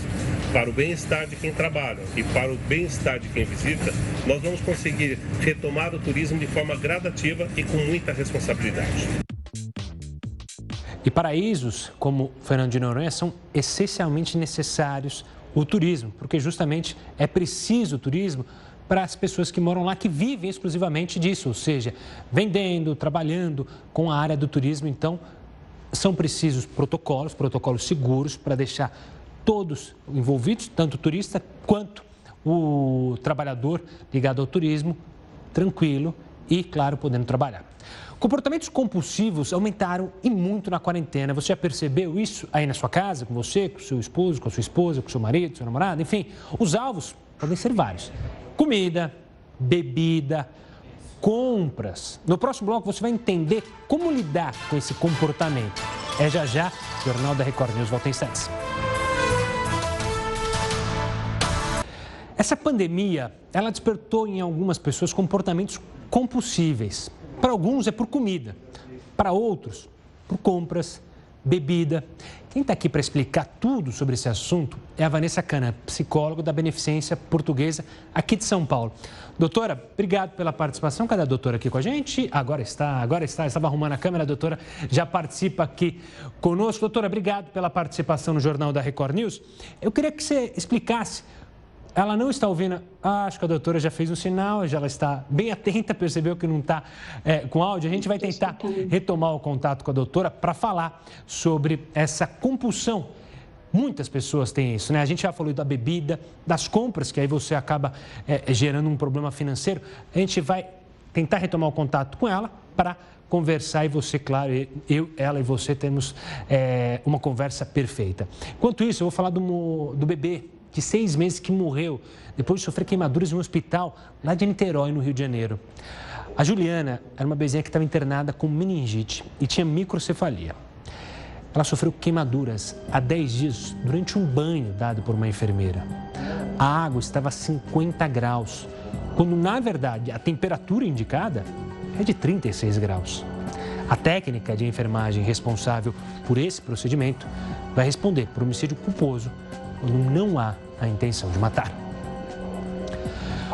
para o bem-estar de quem trabalha e para o bem-estar de quem visita, nós vamos conseguir retomar o turismo de forma gradativa e com muita responsabilidade. E paraísos como Fernando de Noronha são essencialmente necessários o turismo, porque justamente é preciso o turismo para as pessoas que moram lá, que vivem exclusivamente disso, ou seja, vendendo, trabalhando com a área do turismo. Então, são precisos protocolos, protocolos seguros para deixar todos envolvidos, tanto o turista quanto o trabalhador ligado ao turismo, tranquilo e, claro, podendo trabalhar. Comportamentos compulsivos aumentaram e muito na quarentena. Você já percebeu isso aí na sua casa, com você, com seu esposo, com a sua esposa, com seu marido, seu namorado? Enfim, os alvos podem ser vários: comida, bebida, compras. No próximo bloco você vai entender como lidar com esse comportamento. É já já, Jornal da Record News volta em. Essa pandemia, ela despertou em algumas pessoas comportamentos compulsíveis. Para alguns é por comida, para outros por compras, bebida. Quem está aqui para explicar tudo sobre esse assunto é a Vanessa Cana, psicóloga da Beneficência Portuguesa aqui de São Paulo. Doutora, obrigado pela participação. Cadê a doutora aqui com a gente? Agora está, agora está. Estava arrumando a câmera, a doutora já participa aqui conosco. Doutora, obrigado pela participação no Jornal da Record News. Eu queria que você explicasse ela não está ouvindo. Ah, acho que a doutora já fez um sinal, já ela está bem atenta, percebeu que não está é, com áudio. A gente vai tentar retomar o contato com a doutora para falar sobre essa compulsão. Muitas pessoas têm isso, né? A gente já falou da bebida, das compras, que aí você acaba é, gerando um problema financeiro. A gente vai tentar retomar o contato com ela para conversar e você, claro, eu, ela e você temos é, uma conversa perfeita. Enquanto isso, eu vou falar do, do bebê de seis meses que morreu depois de sofrer queimaduras em um hospital lá de Niterói, no Rio de Janeiro. A Juliana era uma bezinha que estava internada com meningite e tinha microcefalia. Ela sofreu queimaduras há 10 dias durante um banho dado por uma enfermeira. A água estava a 50 graus, quando na verdade a temperatura indicada é de 36 graus. A técnica de enfermagem responsável por esse procedimento vai responder por homicídio culposo quando não há a intenção de matar.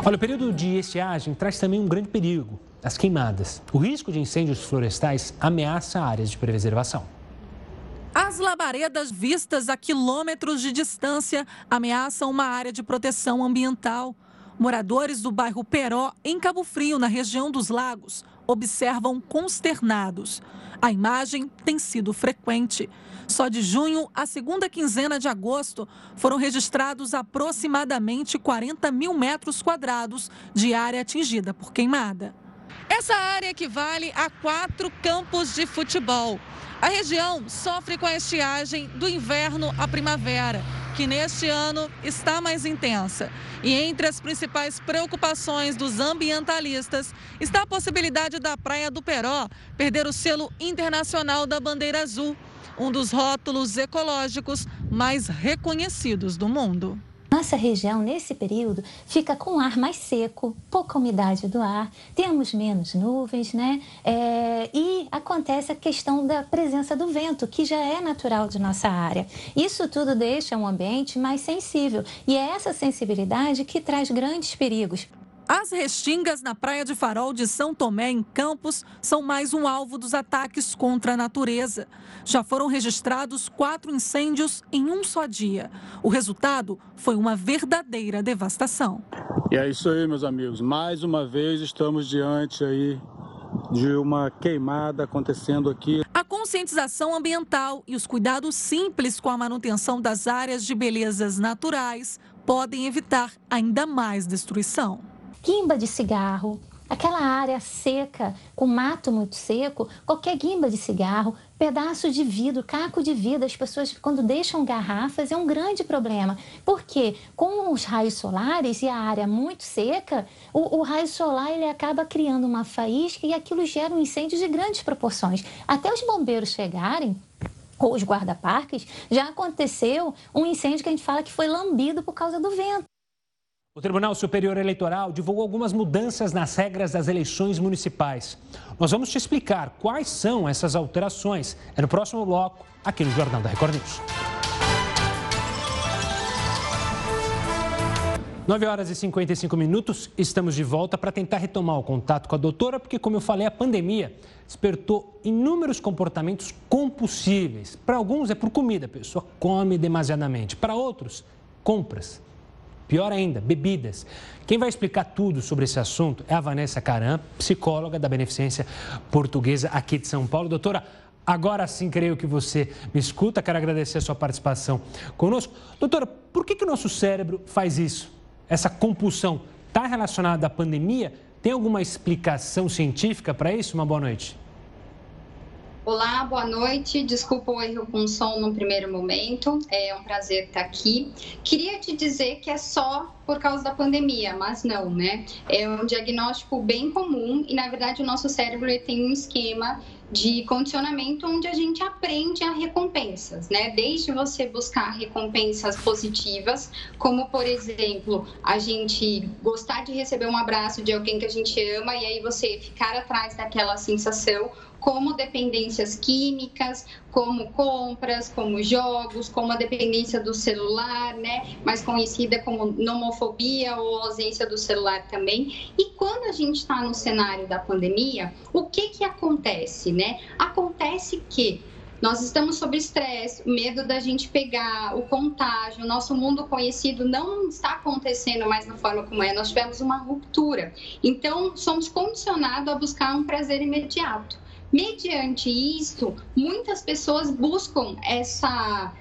Olha, o período de estiagem traz também um grande perigo, as queimadas. O risco de incêndios florestais ameaça áreas de preservação. As labaredas vistas a quilômetros de distância ameaçam uma área de proteção ambiental. Moradores do bairro Peró, em Cabo Frio, na região dos Lagos, observam consternados. A imagem tem sido frequente. Só de junho à segunda quinzena de agosto foram registrados aproximadamente 40 mil metros quadrados de área atingida por queimada. Essa área equivale a quatro campos de futebol. A região sofre com a estiagem do inverno à primavera, que neste ano está mais intensa. E entre as principais preocupações dos ambientalistas está a possibilidade da Praia do Peró perder o selo internacional da bandeira azul um dos rótulos ecológicos mais reconhecidos do mundo. Nossa região, nesse período, fica com ar mais seco, pouca umidade do ar, temos menos nuvens, né? É, e acontece a questão da presença do vento, que já é natural de nossa área. Isso tudo deixa um ambiente mais sensível e é essa sensibilidade que traz grandes perigos. As restingas na Praia de Farol de São Tomé, em Campos, são mais um alvo dos ataques contra a natureza. Já foram registrados quatro incêndios em um só dia. O resultado foi uma verdadeira devastação. E é isso aí, meus amigos. Mais uma vez estamos diante aí de uma queimada acontecendo aqui. A conscientização ambiental e os cuidados simples com a manutenção das áreas de belezas naturais podem evitar ainda mais destruição guimba de cigarro, aquela área seca, com mato muito seco, qualquer guimba de cigarro, pedaço de vidro, caco de vidro, as pessoas quando deixam garrafas é um grande problema. Porque com os raios solares e a área muito seca, o, o raio solar ele acaba criando uma faísca e aquilo gera um incêndio de grandes proporções. Até os bombeiros chegarem, ou os guarda-parques, já aconteceu um incêndio que a gente fala que foi lambido por causa do vento. O Tribunal Superior Eleitoral divulgou algumas mudanças nas regras das eleições municipais. Nós vamos te explicar quais são essas alterações. É no próximo bloco, aqui no Jornal da Record News. 9 horas e 55 minutos, estamos de volta para tentar retomar o contato com a doutora, porque, como eu falei, a pandemia despertou inúmeros comportamentos compulsíveis. Para alguns é por comida, a pessoa come demasiadamente. Para outros, compras. Pior ainda, bebidas. Quem vai explicar tudo sobre esse assunto é a Vanessa Caram, psicóloga da Beneficência Portuguesa aqui de São Paulo. Doutora, agora sim creio que você me escuta. Quero agradecer a sua participação conosco. Doutora, por que, que o nosso cérebro faz isso? Essa compulsão está relacionada à pandemia? Tem alguma explicação científica para isso? Uma boa noite. Olá, boa noite. Desculpa o erro com o som no primeiro momento. É um prazer estar aqui. Queria te dizer que é só por causa da pandemia, mas não, né? É um diagnóstico bem comum e, na verdade, o nosso cérebro tem um esquema de condicionamento onde a gente aprende a recompensas, né? Desde você buscar recompensas positivas, como por exemplo, a gente gostar de receber um abraço de alguém que a gente ama e aí você ficar atrás daquela sensação, como dependências químicas, como compras, como jogos, como a dependência do celular, né? Mais conhecida como nomofobia ou ausência do celular também. E quando a gente está no cenário da pandemia, o que que acontece, né? Acontece que nós estamos sob estresse, medo da gente pegar o contágio, nosso mundo conhecido não está acontecendo mais da forma como é, nós tivemos uma ruptura. Então, somos condicionados a buscar um prazer imediato. Mediante isto, muitas pessoas buscam essa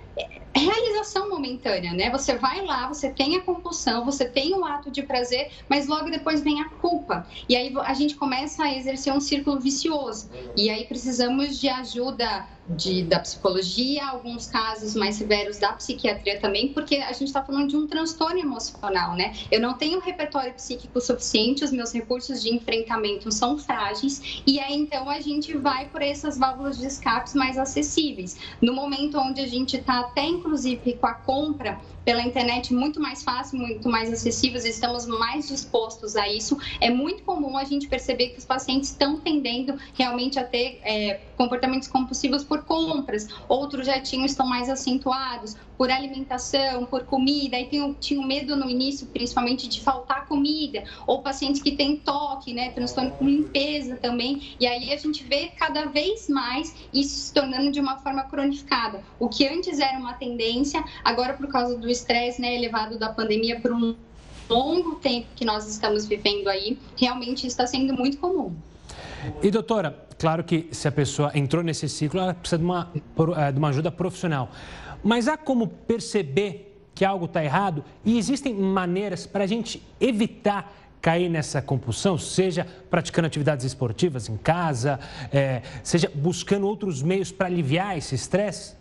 realização momentânea, né? Você vai lá, você tem a compulsão, você tem o ato de prazer, mas logo depois vem a culpa. E aí a gente começa a exercer um círculo vicioso. E aí precisamos de ajuda de, da psicologia, alguns casos mais severos da psiquiatria também, porque a gente está falando de um transtorno emocional, né? Eu não tenho repertório psíquico suficiente, os meus recursos de enfrentamento são frágeis, e aí então a gente vai por essas válvulas de escape mais acessíveis. No momento onde a gente está até inclusive com a compra pela internet muito mais fácil, muito mais acessível, estamos mais dispostos a isso. É muito comum a gente perceber que os pacientes estão tendendo realmente a ter é, comportamentos compulsivos por compras, outros já tinham, estão mais acentuados por alimentação, por comida, e tinham, tinham medo no início, principalmente de faltar comida, ou pacientes que têm toque, né, transtorno com limpeza também, e aí a gente vê cada vez mais isso se tornando de uma forma cronificada. O que antes era uma tendência, agora por causa do estresse né, elevado da pandemia por um longo tempo que nós estamos vivendo aí, realmente está sendo muito comum. E doutora, claro que se a pessoa entrou nesse ciclo, ela precisa de uma, eh, de uma ajuda profissional. Mas há como perceber que algo está errado e existem maneiras para a gente evitar cair nessa compulsão, seja praticando atividades esportivas em casa, é, seja buscando outros meios para aliviar esse estresse?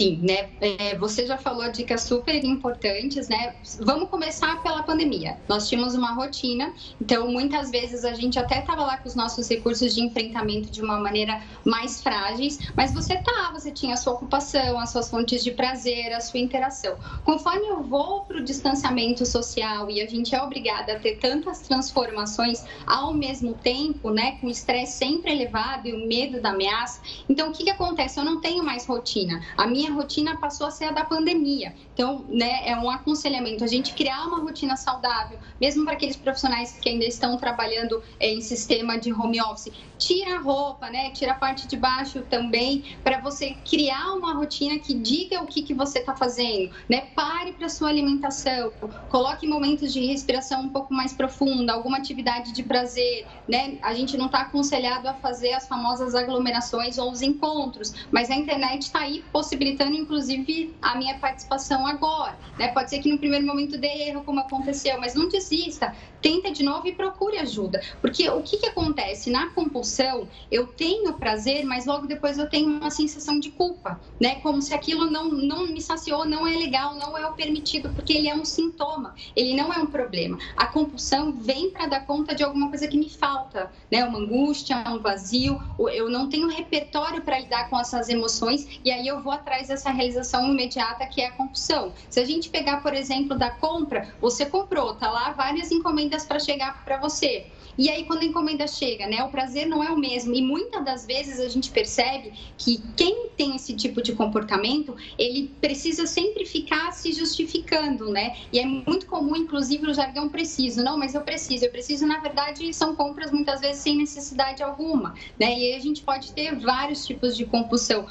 Sim, né? É, você já falou dicas super importantes, né? Vamos começar pela pandemia. Nós tínhamos uma rotina, então muitas vezes a gente até estava lá com os nossos recursos de enfrentamento de uma maneira mais frágeis, mas você tá, você tinha a sua ocupação, as suas fontes de prazer, a sua interação. Conforme eu vou para o distanciamento social e a gente é obrigada a ter tantas transformações ao mesmo tempo, né? Com o estresse sempre elevado e o medo da ameaça, então o que, que acontece? Eu não tenho mais rotina. A minha minha rotina passou a ser a da pandemia. Então, né, é um aconselhamento a gente criar uma rotina saudável, mesmo para aqueles profissionais que ainda estão trabalhando em sistema de home office. Tira a roupa, né? Tira a parte de baixo também, para você criar uma rotina que diga o que, que você está fazendo, né? Pare para sua alimentação, coloque momentos de respiração um pouco mais profunda, alguma atividade de prazer, né? A gente não está aconselhado a fazer as famosas aglomerações ou os encontros, mas a internet está aí possibilitando facilitando, inclusive, a minha participação agora. Né? Pode ser que no primeiro momento dê erro, como aconteceu, mas não desista. Tenta de novo e procure ajuda. Porque o que, que acontece? Na compulsão, eu tenho prazer, mas logo depois eu tenho uma sensação de culpa, né? Como se aquilo não, não me saciou, não é legal, não é o permitido, porque ele é um sintoma, ele não é um problema. A compulsão vem para dar conta de alguma coisa que me falta, né? Uma angústia, um vazio, eu não tenho repertório para lidar com essas emoções e aí eu vou atrás traz essa realização imediata que é a compulsão. Se a gente pegar, por exemplo, da compra, você comprou, tá lá várias encomendas para chegar para você. E aí, quando a encomenda chega, né, o prazer não é o mesmo. E muitas das vezes a gente percebe que quem tem esse tipo de comportamento, ele precisa sempre ficar se justificando, né? E é muito comum, inclusive, o jargão preciso. Não, mas eu preciso. Eu preciso, na verdade, são compras muitas vezes sem necessidade alguma, né? E aí a gente pode ter vários tipos de compulsão.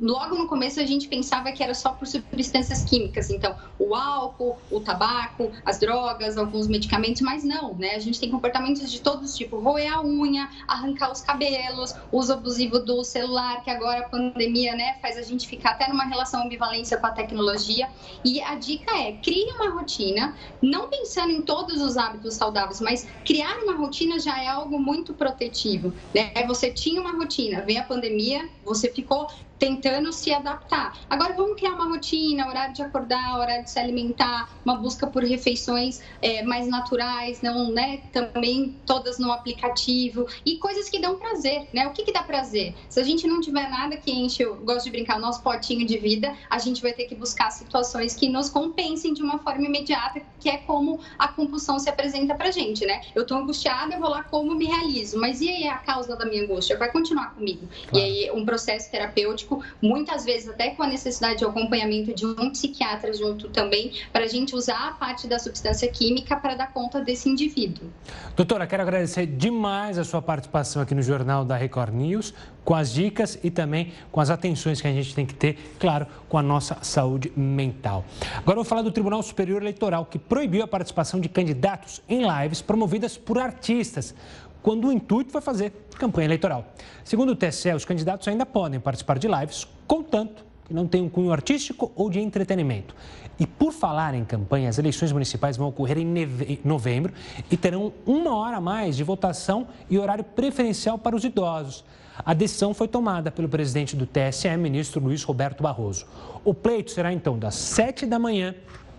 Logo no começo a gente pensava que era só por substâncias químicas. Então, o álcool, o tabaco, as drogas, alguns medicamentos, mas não, né? A gente tem comportamentos de todos os tipos, roer a unha, arrancar os cabelos, uso abusivo do celular, que agora a pandemia, né, faz a gente ficar até numa relação ambivalência com a tecnologia. E a dica é, crie uma rotina, não pensando em todos os hábitos saudáveis, mas criar uma rotina já é algo muito protetivo, né? Você tinha uma rotina, vem a pandemia, você ficou tentando se adaptar. Agora vamos criar uma rotina, horário de acordar, horário de se alimentar, uma busca por refeições é, mais naturais, não, né? Também todas no aplicativo e coisas que dão prazer, né? O que, que dá prazer? Se a gente não tiver nada que enche, eu gosto de brincar, o nosso potinho de vida, a gente vai ter que buscar situações que nos compensem de uma forma imediata, que é como a compulsão se apresenta pra gente, né? Eu tô angustiada, eu vou lá como me realizo, mas e aí a causa da minha angústia? Vai continuar comigo. Claro. E aí um processo terapêutico muitas vezes até com a necessidade de acompanhamento de um psiquiatra junto também, para a gente usar a parte da substância química para dar conta desse indivíduo. Doutora, quero agradecer demais a sua participação aqui no Jornal da Record News, com as dicas e também com as atenções que a gente tem que ter, claro, com a nossa saúde mental. Agora vou falar do Tribunal Superior Eleitoral, que proibiu a participação de candidatos em lives promovidas por artistas quando o intuito foi fazer campanha eleitoral. Segundo o TSE, os candidatos ainda podem participar de lives, contanto que não tenham cunho artístico ou de entretenimento. E por falar em campanha, as eleições municipais vão ocorrer em novembro e terão uma hora a mais de votação e horário preferencial para os idosos. A decisão foi tomada pelo presidente do TSE, ministro Luiz Roberto Barroso. O pleito será então das 7 da manhã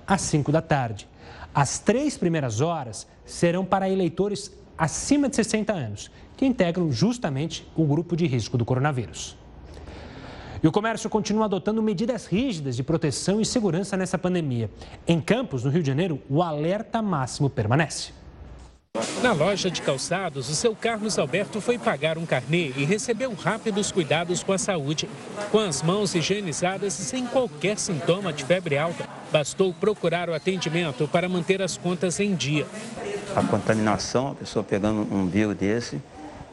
às 5 da tarde. As três primeiras horas serão para eleitores acima de 60 anos, que integram justamente o grupo de risco do coronavírus. E o comércio continua adotando medidas rígidas de proteção e segurança nessa pandemia. Em Campos, no Rio de Janeiro, o alerta máximo permanece. Na loja de calçados, o seu Carlos Alberto foi pagar um carnê e recebeu rápidos cuidados com a saúde. Com as mãos higienizadas e sem qualquer sintoma de febre alta, bastou procurar o atendimento para manter as contas em dia. A contaminação, a pessoa pegando um vírus desse,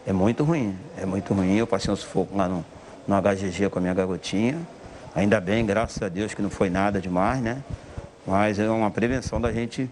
é muito ruim. É muito ruim. Eu passei um sufoco lá no, no HGG com a minha garotinha. Ainda bem, graças a Deus, que não foi nada demais, né? Mas é uma prevenção da gente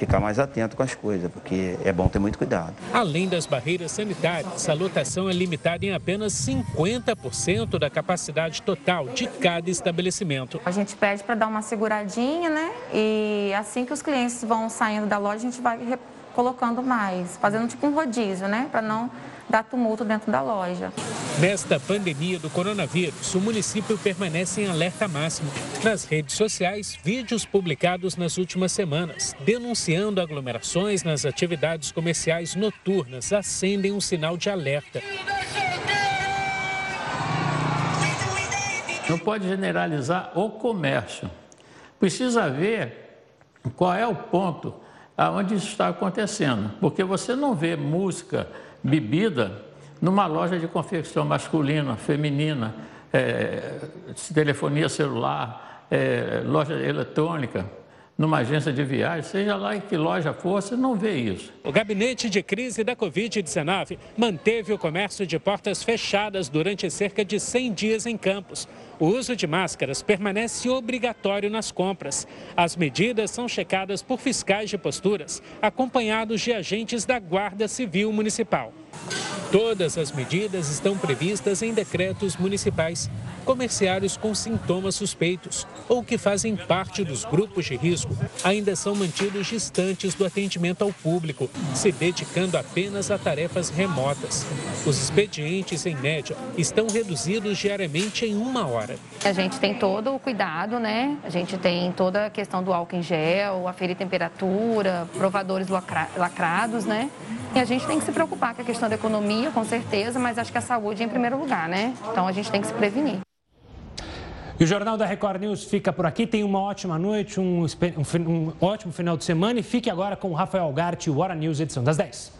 ficar mais atento com as coisas, porque é bom ter muito cuidado. Além das barreiras sanitárias, a lotação é limitada em apenas 50% da capacidade total de cada estabelecimento. A gente pede para dar uma seguradinha, né? E assim que os clientes vão saindo da loja, a gente vai colocando mais, fazendo tipo um rodízio, né? Para não dar tumulto dentro da loja. Nesta pandemia do coronavírus, o município permanece em alerta máximo. Nas redes sociais, vídeos publicados nas últimas semanas, denunciando aglomerações nas atividades comerciais noturnas, acendem um sinal de alerta. Não pode generalizar o comércio. Precisa ver qual é o ponto aonde isso está acontecendo, porque você não vê música bebida numa loja de confecção masculina, feminina, é, telefonia celular, é, loja eletrônica, numa agência de viagem, seja lá em que loja for, você não vê isso. O gabinete de crise da Covid-19 manteve o comércio de portas fechadas durante cerca de 100 dias em Campos. O uso de máscaras permanece obrigatório nas compras. As medidas são checadas por fiscais de posturas, acompanhados de agentes da Guarda Civil Municipal. Todas as medidas estão previstas em decretos municipais. Comerciários com sintomas suspeitos ou que fazem parte dos grupos de risco ainda são mantidos distantes do atendimento ao público, se dedicando apenas a tarefas remotas. Os expedientes, em média, estão reduzidos diariamente em uma hora. A gente tem todo o cuidado, né? A gente tem toda a questão do álcool em gel, aferir temperatura, provadores lacrados, né? E a gente tem que se preocupar com a questão da economia, com certeza, mas acho que a saúde é em primeiro lugar, né? Então a gente tem que se prevenir. E o Jornal da Record News fica por aqui. Tenha uma ótima noite, um, um, um ótimo final de semana e fique agora com o Rafael Gart e o Hora News, edição das 10.